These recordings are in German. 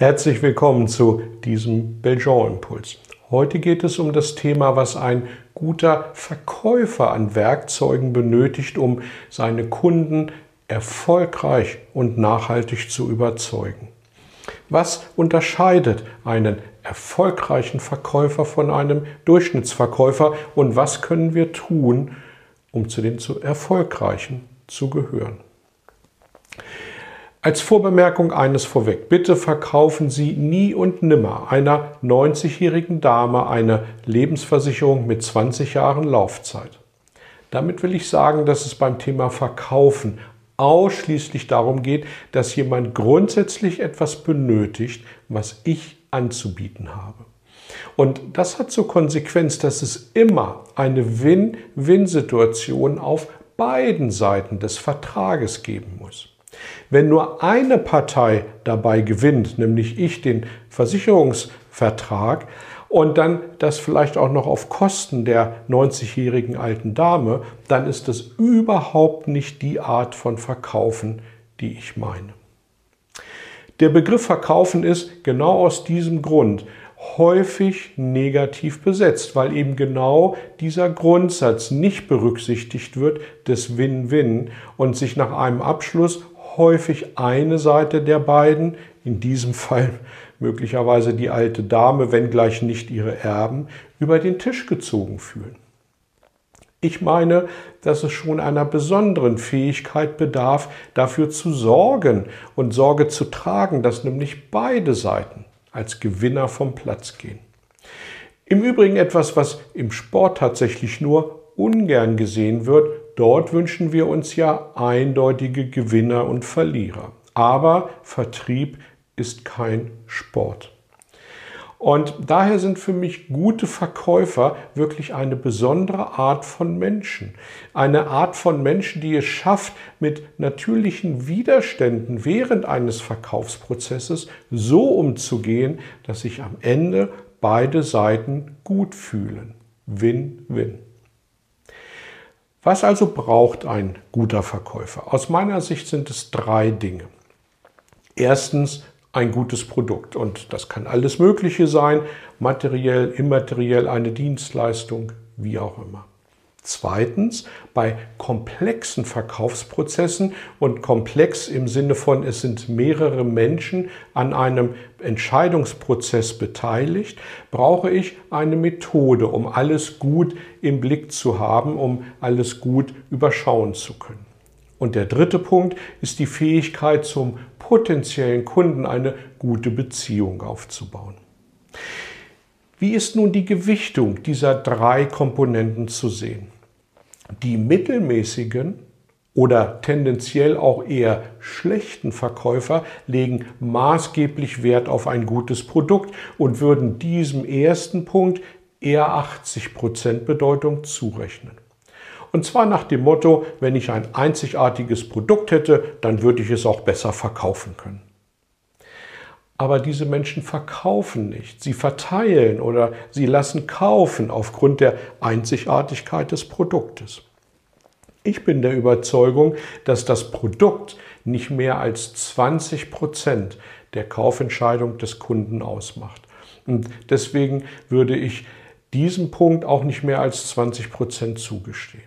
Herzlich willkommen zu diesem Belgian-Impuls. Heute geht es um das Thema, was ein guter Verkäufer an Werkzeugen benötigt, um seine Kunden erfolgreich und nachhaltig zu überzeugen. Was unterscheidet einen erfolgreichen Verkäufer von einem Durchschnittsverkäufer und was können wir tun, um zu den zu erfolgreichen zu gehören? Als Vorbemerkung eines vorweg. Bitte verkaufen Sie nie und nimmer einer 90-jährigen Dame eine Lebensversicherung mit 20 Jahren Laufzeit. Damit will ich sagen, dass es beim Thema Verkaufen ausschließlich darum geht, dass jemand grundsätzlich etwas benötigt, was ich anzubieten habe. Und das hat zur Konsequenz, dass es immer eine Win-Win-Situation auf beiden Seiten des Vertrages geben muss. Wenn nur eine Partei dabei gewinnt, nämlich ich den Versicherungsvertrag, und dann das vielleicht auch noch auf Kosten der 90-jährigen alten Dame, dann ist das überhaupt nicht die Art von Verkaufen, die ich meine. Der Begriff Verkaufen ist genau aus diesem Grund häufig negativ besetzt, weil eben genau dieser Grundsatz nicht berücksichtigt wird des Win-Win und sich nach einem Abschluss häufig eine Seite der beiden, in diesem Fall möglicherweise die alte Dame, wenngleich nicht ihre Erben, über den Tisch gezogen fühlen. Ich meine, dass es schon einer besonderen Fähigkeit bedarf, dafür zu sorgen und Sorge zu tragen, dass nämlich beide Seiten als Gewinner vom Platz gehen. Im Übrigen etwas, was im Sport tatsächlich nur ungern gesehen wird, Dort wünschen wir uns ja eindeutige Gewinner und Verlierer. Aber Vertrieb ist kein Sport. Und daher sind für mich gute Verkäufer wirklich eine besondere Art von Menschen. Eine Art von Menschen, die es schafft, mit natürlichen Widerständen während eines Verkaufsprozesses so umzugehen, dass sich am Ende beide Seiten gut fühlen. Win-win. Was also braucht ein guter Verkäufer? Aus meiner Sicht sind es drei Dinge. Erstens ein gutes Produkt und das kann alles Mögliche sein, materiell, immateriell, eine Dienstleistung, wie auch immer. Zweitens, bei komplexen Verkaufsprozessen und komplex im Sinne von, es sind mehrere Menschen an einem Entscheidungsprozess beteiligt, brauche ich eine Methode, um alles gut im Blick zu haben, um alles gut überschauen zu können. Und der dritte Punkt ist die Fähigkeit, zum potenziellen Kunden eine gute Beziehung aufzubauen. Wie ist nun die Gewichtung dieser drei Komponenten zu sehen? Die mittelmäßigen oder tendenziell auch eher schlechten Verkäufer legen maßgeblich Wert auf ein gutes Produkt und würden diesem ersten Punkt eher 80% Bedeutung zurechnen. Und zwar nach dem Motto, wenn ich ein einzigartiges Produkt hätte, dann würde ich es auch besser verkaufen können. Aber diese Menschen verkaufen nicht. Sie verteilen oder sie lassen kaufen aufgrund der Einzigartigkeit des Produktes. Ich bin der Überzeugung, dass das Produkt nicht mehr als 20 Prozent der Kaufentscheidung des Kunden ausmacht. Und deswegen würde ich diesem Punkt auch nicht mehr als 20 Prozent zugestehen.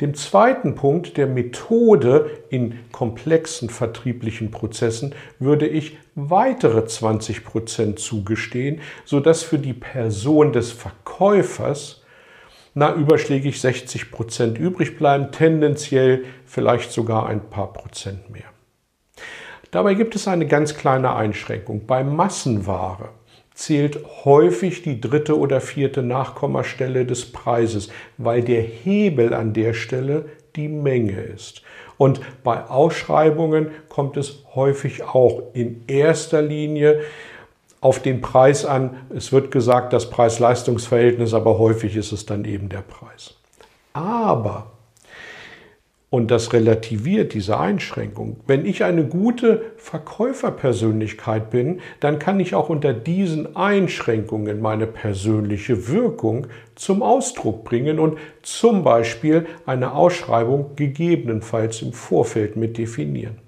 Dem zweiten Punkt der Methode in komplexen vertrieblichen Prozessen würde ich weitere 20 Prozent zugestehen, sodass für die Person des Verkäufers na, überschlägig 60 Prozent übrig bleiben, tendenziell vielleicht sogar ein paar Prozent mehr. Dabei gibt es eine ganz kleine Einschränkung. Bei Massenware zählt häufig die dritte oder vierte Nachkommastelle des Preises, weil der Hebel an der Stelle die Menge ist. Und bei Ausschreibungen kommt es häufig auch in erster Linie auf den Preis an. Es wird gesagt, das Preis-Leistungs-Verhältnis, aber häufig ist es dann eben der Preis. Aber und das relativiert diese Einschränkung. Wenn ich eine gute Verkäuferpersönlichkeit bin, dann kann ich auch unter diesen Einschränkungen meine persönliche Wirkung zum Ausdruck bringen und zum Beispiel eine Ausschreibung gegebenenfalls im Vorfeld mit definieren.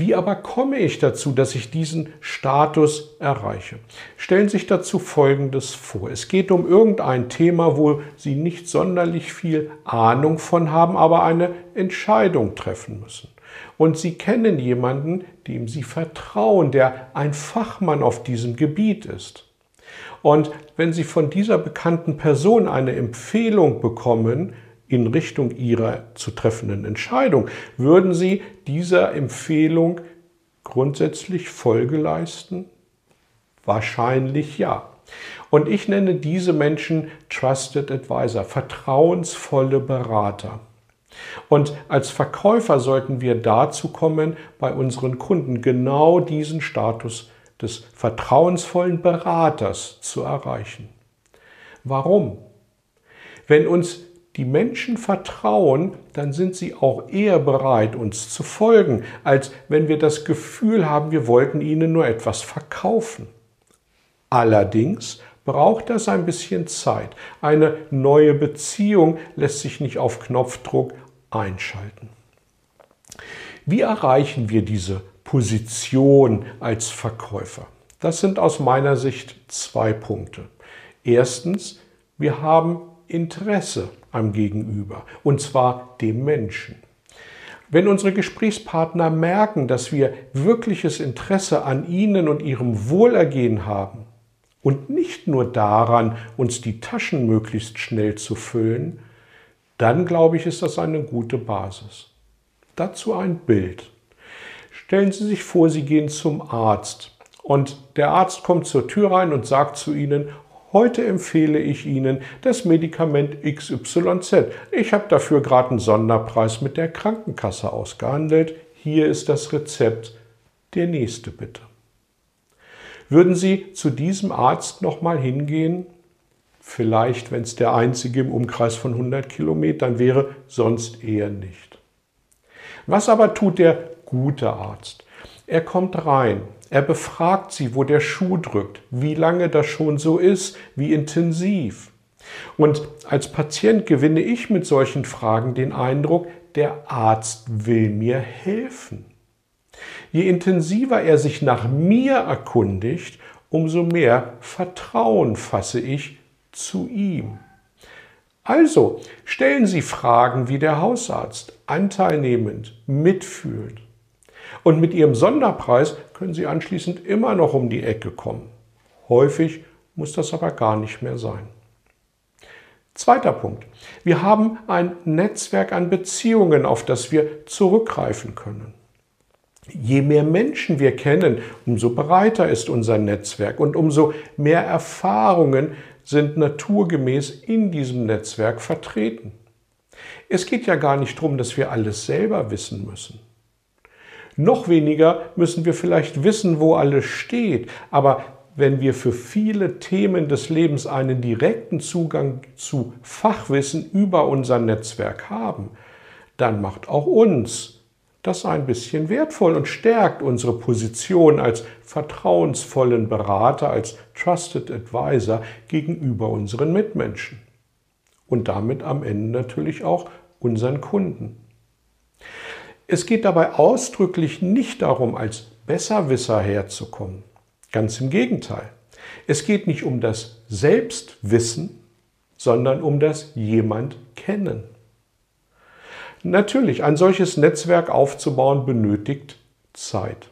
Wie aber komme ich dazu, dass ich diesen Status erreiche? Stellen Sie sich dazu Folgendes vor. Es geht um irgendein Thema, wo Sie nicht sonderlich viel Ahnung von haben, aber eine Entscheidung treffen müssen. Und Sie kennen jemanden, dem Sie vertrauen, der ein Fachmann auf diesem Gebiet ist. Und wenn Sie von dieser bekannten Person eine Empfehlung bekommen, in Richtung ihrer zu treffenden Entscheidung, würden Sie dieser Empfehlung grundsätzlich Folge leisten? Wahrscheinlich ja. Und ich nenne diese Menschen Trusted Advisor, vertrauensvolle Berater. Und als Verkäufer sollten wir dazu kommen, bei unseren Kunden genau diesen Status des vertrauensvollen Beraters zu erreichen. Warum? Wenn uns die Menschen vertrauen, dann sind sie auch eher bereit, uns zu folgen, als wenn wir das Gefühl haben, wir wollten ihnen nur etwas verkaufen. Allerdings braucht das ein bisschen Zeit. Eine neue Beziehung lässt sich nicht auf Knopfdruck einschalten. Wie erreichen wir diese Position als Verkäufer? Das sind aus meiner Sicht zwei Punkte. Erstens, wir haben Interesse am Gegenüber, und zwar dem Menschen. Wenn unsere Gesprächspartner merken, dass wir wirkliches Interesse an ihnen und ihrem Wohlergehen haben und nicht nur daran, uns die Taschen möglichst schnell zu füllen, dann glaube ich, ist das eine gute Basis. Dazu ein Bild. Stellen Sie sich vor, Sie gehen zum Arzt und der Arzt kommt zur Tür rein und sagt zu Ihnen, Heute empfehle ich Ihnen das Medikament XYZ. Ich habe dafür gerade einen Sonderpreis mit der Krankenkasse ausgehandelt. Hier ist das Rezept. Der nächste bitte. Würden Sie zu diesem Arzt nochmal hingehen? Vielleicht, wenn es der einzige im Umkreis von 100 Kilometern wäre, sonst eher nicht. Was aber tut der gute Arzt? Er kommt rein, er befragt sie, wo der Schuh drückt, wie lange das schon so ist, wie intensiv. Und als Patient gewinne ich mit solchen Fragen den Eindruck, der Arzt will mir helfen. Je intensiver er sich nach mir erkundigt, umso mehr Vertrauen fasse ich zu ihm. Also stellen Sie Fragen wie der Hausarzt, anteilnehmend, mitfühlend. Und mit Ihrem Sonderpreis können Sie anschließend immer noch um die Ecke kommen. Häufig muss das aber gar nicht mehr sein. Zweiter Punkt. Wir haben ein Netzwerk an Beziehungen, auf das wir zurückgreifen können. Je mehr Menschen wir kennen, umso breiter ist unser Netzwerk und umso mehr Erfahrungen sind naturgemäß in diesem Netzwerk vertreten. Es geht ja gar nicht darum, dass wir alles selber wissen müssen. Noch weniger müssen wir vielleicht wissen, wo alles steht. Aber wenn wir für viele Themen des Lebens einen direkten Zugang zu Fachwissen über unser Netzwerk haben, dann macht auch uns das ein bisschen wertvoll und stärkt unsere Position als vertrauensvollen Berater, als Trusted Advisor gegenüber unseren Mitmenschen. Und damit am Ende natürlich auch unseren Kunden. Es geht dabei ausdrücklich nicht darum, als Besserwisser herzukommen. Ganz im Gegenteil. Es geht nicht um das Selbstwissen, sondern um das jemand kennen. Natürlich, ein solches Netzwerk aufzubauen benötigt Zeit.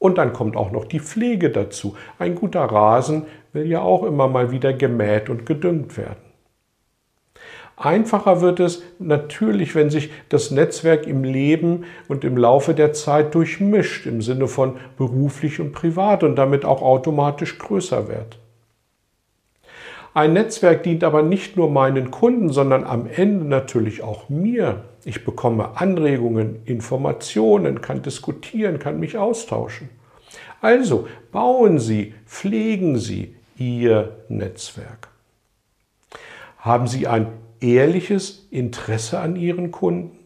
Und dann kommt auch noch die Pflege dazu. Ein guter Rasen will ja auch immer mal wieder gemäht und gedüngt werden. Einfacher wird es natürlich, wenn sich das Netzwerk im Leben und im Laufe der Zeit durchmischt, im Sinne von beruflich und privat und damit auch automatisch größer wird. Ein Netzwerk dient aber nicht nur meinen Kunden, sondern am Ende natürlich auch mir. Ich bekomme Anregungen, Informationen, kann diskutieren, kann mich austauschen. Also bauen Sie, pflegen Sie Ihr Netzwerk. Haben Sie ein ehrliches Interesse an Ihren Kunden?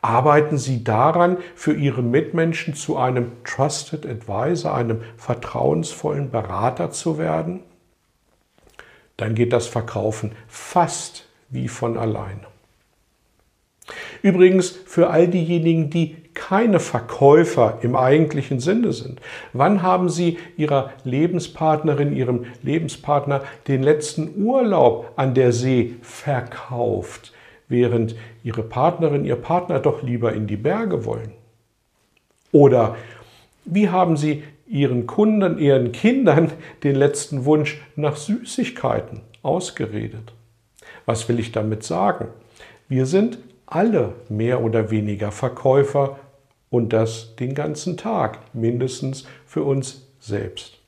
Arbeiten Sie daran, für Ihre Mitmenschen zu einem Trusted Advisor, einem vertrauensvollen Berater zu werden? Dann geht das Verkaufen fast wie von alleine. Übrigens für all diejenigen, die keine Verkäufer im eigentlichen Sinne sind. Wann haben Sie Ihrer Lebenspartnerin, Ihrem Lebenspartner den letzten Urlaub an der See verkauft, während Ihre Partnerin, Ihr Partner doch lieber in die Berge wollen? Oder wie haben Sie Ihren Kunden, Ihren Kindern den letzten Wunsch nach Süßigkeiten ausgeredet? Was will ich damit sagen? Wir sind alle mehr oder weniger Verkäufer und das den ganzen Tag, mindestens für uns selbst.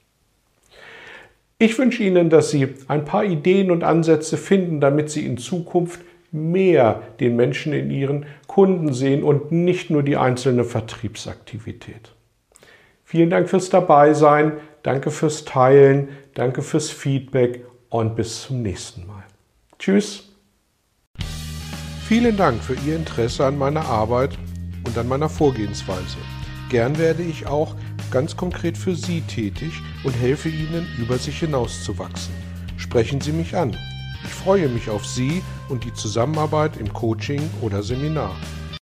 Ich wünsche Ihnen, dass Sie ein paar Ideen und Ansätze finden, damit Sie in Zukunft mehr den Menschen in Ihren Kunden sehen und nicht nur die einzelne Vertriebsaktivität. Vielen Dank fürs Dabeisein, danke fürs Teilen, danke fürs Feedback und bis zum nächsten Mal. Tschüss. Vielen Dank für Ihr Interesse an meiner Arbeit und an meiner Vorgehensweise. Gern werde ich auch ganz konkret für Sie tätig und helfe Ihnen, über sich hinauszuwachsen. Sprechen Sie mich an. Ich freue mich auf Sie und die Zusammenarbeit im Coaching oder Seminar.